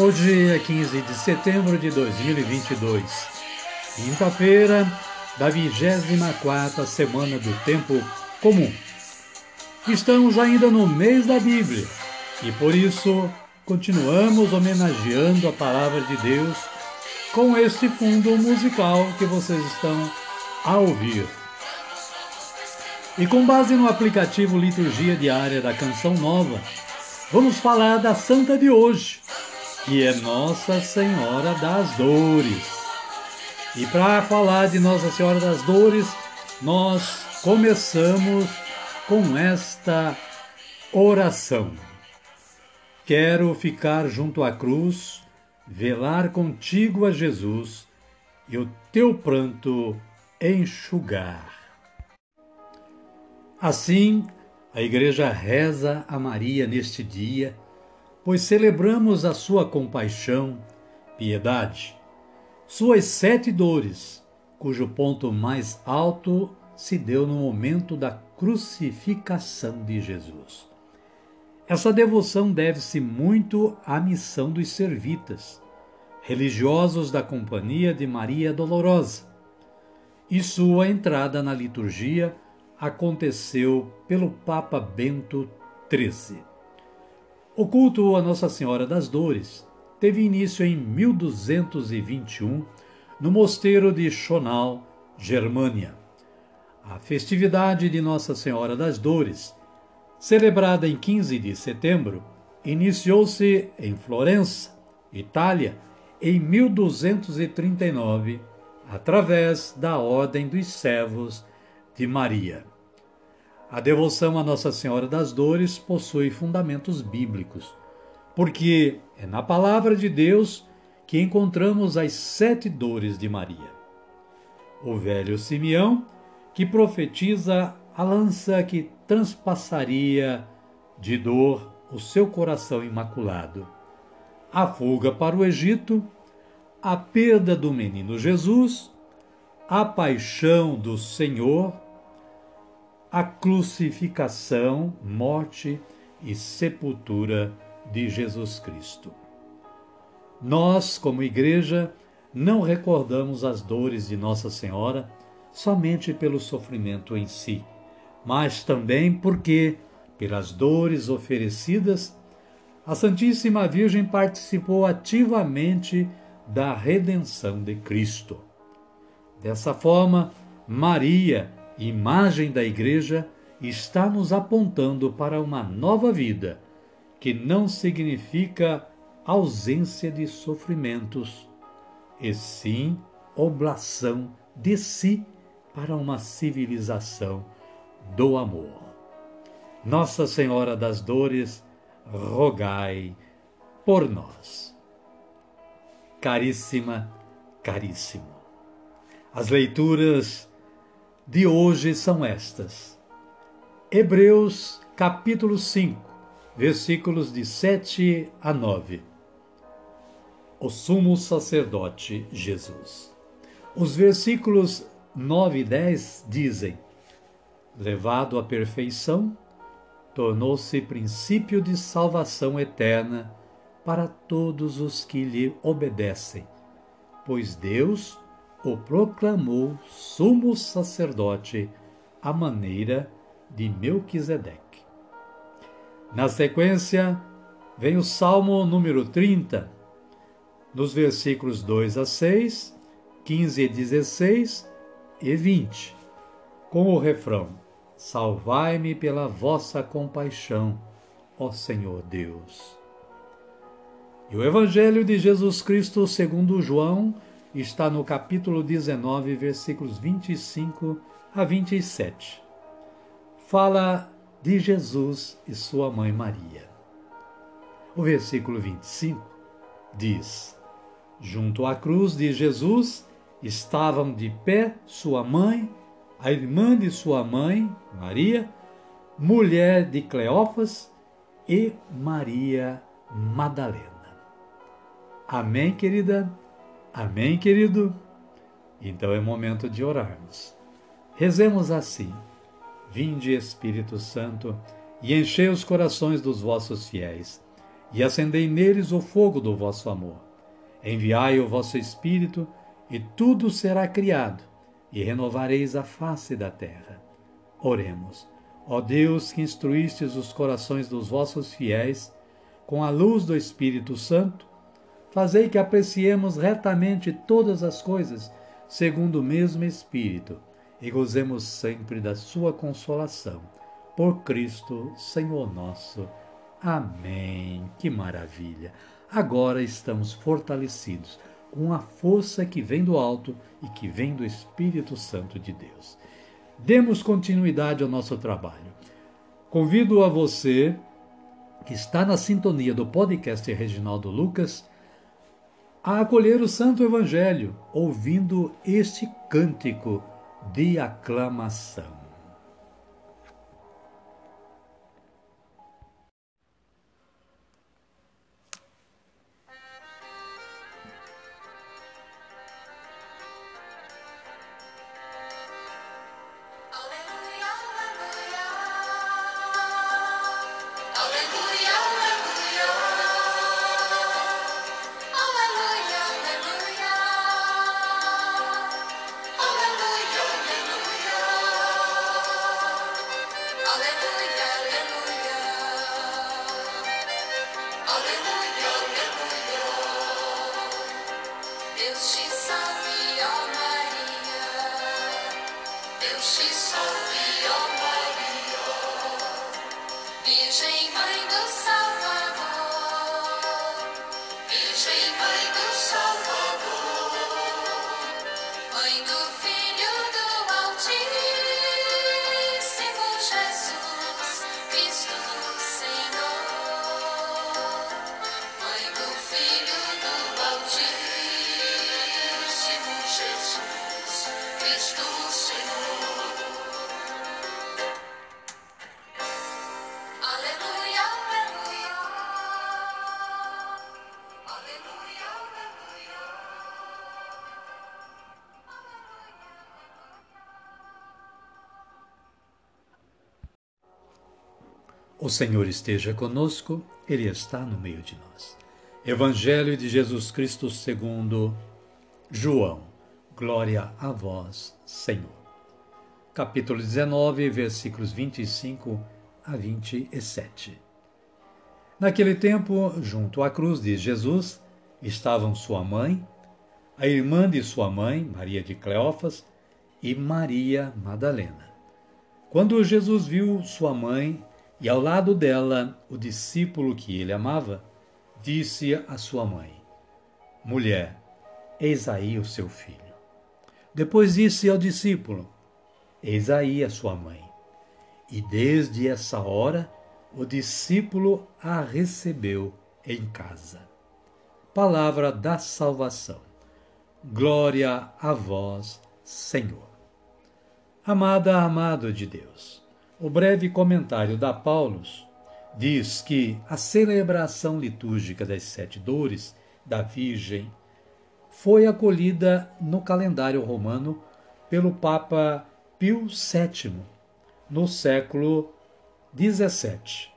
Hoje é 15 de setembro de 2022, quinta-feira da 24 semana do Tempo Comum. Estamos ainda no mês da Bíblia e por isso continuamos homenageando a Palavra de Deus com este fundo musical que vocês estão a ouvir. E com base no aplicativo Liturgia Diária da Canção Nova, vamos falar da Santa de hoje que é Nossa Senhora das Dores. E para falar de Nossa Senhora das Dores, nós começamos com esta oração. Quero ficar junto à cruz, velar contigo a Jesus e o teu pranto enxugar. Assim, a Igreja reza a Maria neste dia pois celebramos a sua compaixão, piedade, suas sete dores, cujo ponto mais alto se deu no momento da crucificação de Jesus. Essa devoção deve-se muito à missão dos servitas, religiosos da Companhia de Maria Dolorosa, e sua entrada na liturgia aconteceu pelo Papa Bento XIII. O culto a Nossa Senhora das Dores teve início em 1221 no mosteiro de Schonau, Germânia. A festividade de Nossa Senhora das Dores, celebrada em 15 de setembro, iniciou-se em Florença, Itália, em 1239, através da Ordem dos Servos de Maria. A devoção a Nossa Senhora das Dores possui fundamentos bíblicos, porque é na palavra de Deus que encontramos as sete dores de Maria. O velho Simeão, que profetiza a lança que transpassaria de dor o seu coração imaculado, a fuga para o Egito, a perda do menino Jesus, a paixão do Senhor a crucificação, morte e sepultura de Jesus Cristo. Nós, como igreja, não recordamos as dores de Nossa Senhora somente pelo sofrimento em si, mas também porque, pelas dores oferecidas, a Santíssima Virgem participou ativamente da redenção de Cristo. Dessa forma, Maria imagem da Igreja, está nos apontando para uma nova vida, que não significa ausência de sofrimentos, e sim oblação de si para uma civilização do amor. Nossa Senhora das Dores, rogai por nós. Caríssima, caríssimo. As leituras de hoje são estas. Hebreus capítulo 5, versículos de 7 a 9. O sumo sacerdote Jesus. Os versículos 9 e 10 dizem: Levado à perfeição, tornou-se princípio de salvação eterna para todos os que lhe obedecem, pois Deus o proclamou sumo sacerdote à maneira de Melquisedeque. Na sequência, vem o Salmo número 30, nos versículos 2 a 6, 15 e 16 e 20, com o refrão: Salvai-me pela vossa compaixão, ó Senhor Deus. E o Evangelho de Jesus Cristo, segundo João, está no capítulo 19, versículos 25 a 27. Fala de Jesus e sua mãe Maria. O versículo 25 diz: Junto à cruz de Jesus estavam de pé sua mãe, a irmã de sua mãe, Maria, mulher de Cleófas e Maria Madalena. Amém, querida? Amém, querido? Então é momento de orarmos. Rezemos assim: Vinde, Espírito Santo, e enchei os corações dos vossos fiéis, e acendei neles o fogo do vosso amor. Enviai o vosso Espírito, e tudo será criado, e renovareis a face da terra. Oremos. Ó Deus, que instruístes os corações dos vossos fiéis com a luz do Espírito Santo, Fazei que apreciemos retamente todas as coisas, segundo o mesmo Espírito, e gozemos sempre da Sua consolação. Por Cristo, Senhor nosso. Amém. Que maravilha! Agora estamos fortalecidos com a força que vem do alto e que vem do Espírito Santo de Deus. Demos continuidade ao nosso trabalho. Convido a você que está na sintonia do podcast Reginaldo Lucas a acolher o Santo Evangelho, ouvindo este cântico de aclamação. dreamer. O Senhor esteja conosco, Ele está no meio de nós. Evangelho de Jesus Cristo segundo João. Glória a vós, Senhor. Capítulo 19, versículos 25 a 27. Naquele tempo, junto à cruz de Jesus, estavam sua mãe, a irmã de sua mãe, Maria de Cleófas, e Maria Madalena. Quando Jesus viu sua mãe e ao lado dela, o discípulo que ele amava, disse à sua mãe: Mulher, eis aí o seu filho. Depois disse ao discípulo: Eis aí a sua mãe. E desde essa hora, o discípulo a recebeu em casa. Palavra da salvação. Glória a vós, Senhor. Amada, amado de Deus. O breve comentário da Paulus diz que a celebração litúrgica das sete dores da Virgem foi acolhida no calendário romano pelo Papa Pio VII no século XVII.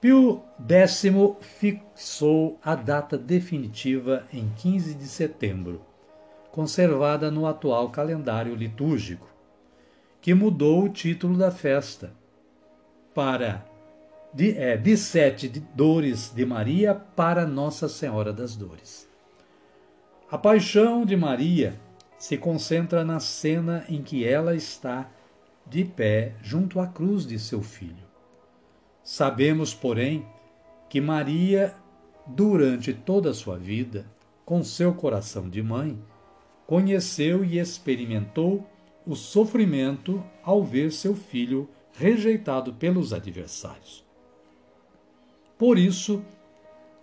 Pio X fixou a data definitiva em 15 de setembro, conservada no atual calendário litúrgico, que mudou o título da festa para de, é, de Sete Dores de Maria para Nossa Senhora das Dores. A paixão de Maria se concentra na cena em que ela está de pé junto à cruz de seu filho. Sabemos, porém, que Maria, durante toda a sua vida, com seu coração de mãe, conheceu e experimentou o sofrimento ao ver seu filho rejeitado pelos adversários. Por isso,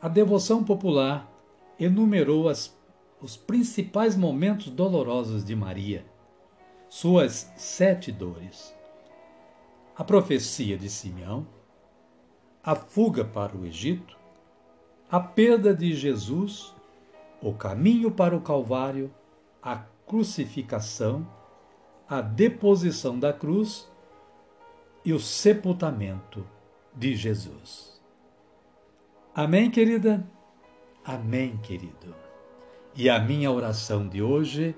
a devoção popular enumerou as, os principais momentos dolorosos de Maria, suas sete dores. A profecia de Simeão, a fuga para o Egito, a perda de Jesus, o caminho para o Calvário, a crucificação, a deposição da cruz e o sepultamento de Jesus. Amém, querida? Amém, querido. E a minha oração de hoje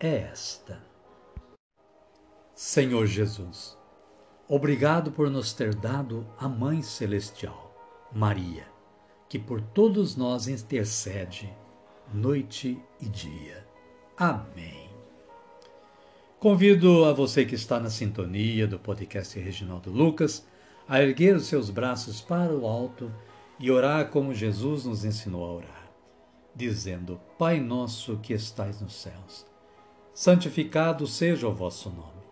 é esta. Senhor Jesus, obrigado por nos ter dado a Mãe Celestial, Maria, que por todos nós intercede noite e dia. Amém. Convido a você que está na sintonia do podcast Reginaldo Lucas a erguer os seus braços para o alto e orar como Jesus nos ensinou a orar, dizendo: Pai nosso que estais nos céus, santificado seja o vosso nome.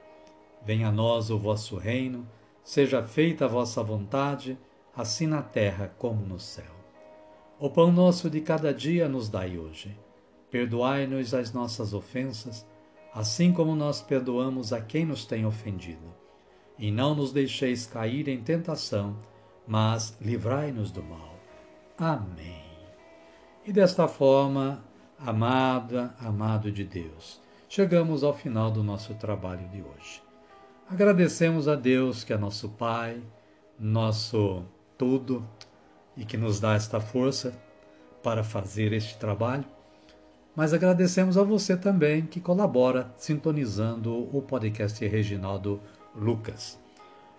Venha a nós o vosso reino, seja feita a vossa vontade, assim na terra como no céu. O pão nosso de cada dia nos dai hoje. Perdoai-nos as nossas ofensas, assim como nós perdoamos a quem nos tem ofendido. E não nos deixeis cair em tentação, mas livrai-nos do mal. Amém. E desta forma, amada, amado de Deus, chegamos ao final do nosso trabalho de hoje. Agradecemos a Deus que é nosso Pai, nosso tudo e que nos dá esta força para fazer este trabalho. Mas agradecemos a você também que colabora sintonizando o podcast Reginaldo Lucas.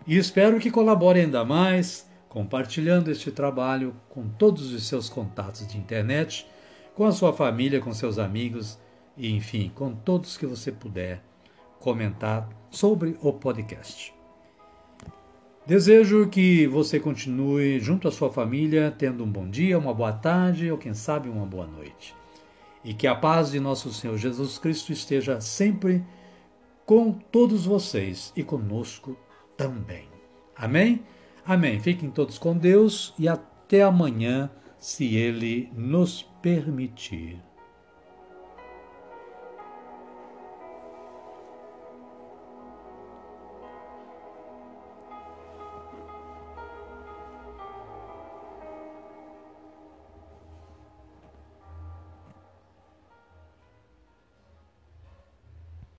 E espero que colabore ainda mais compartilhando este trabalho com todos os seus contatos de internet, com a sua família, com seus amigos e, enfim, com todos que você puder comentar sobre o podcast. Desejo que você continue junto à sua família, tendo um bom dia, uma boa tarde ou, quem sabe, uma boa noite. E que a paz de nosso Senhor Jesus Cristo esteja sempre com todos vocês e conosco também. Amém? Amém. Fiquem todos com Deus e até amanhã, se Ele nos permitir.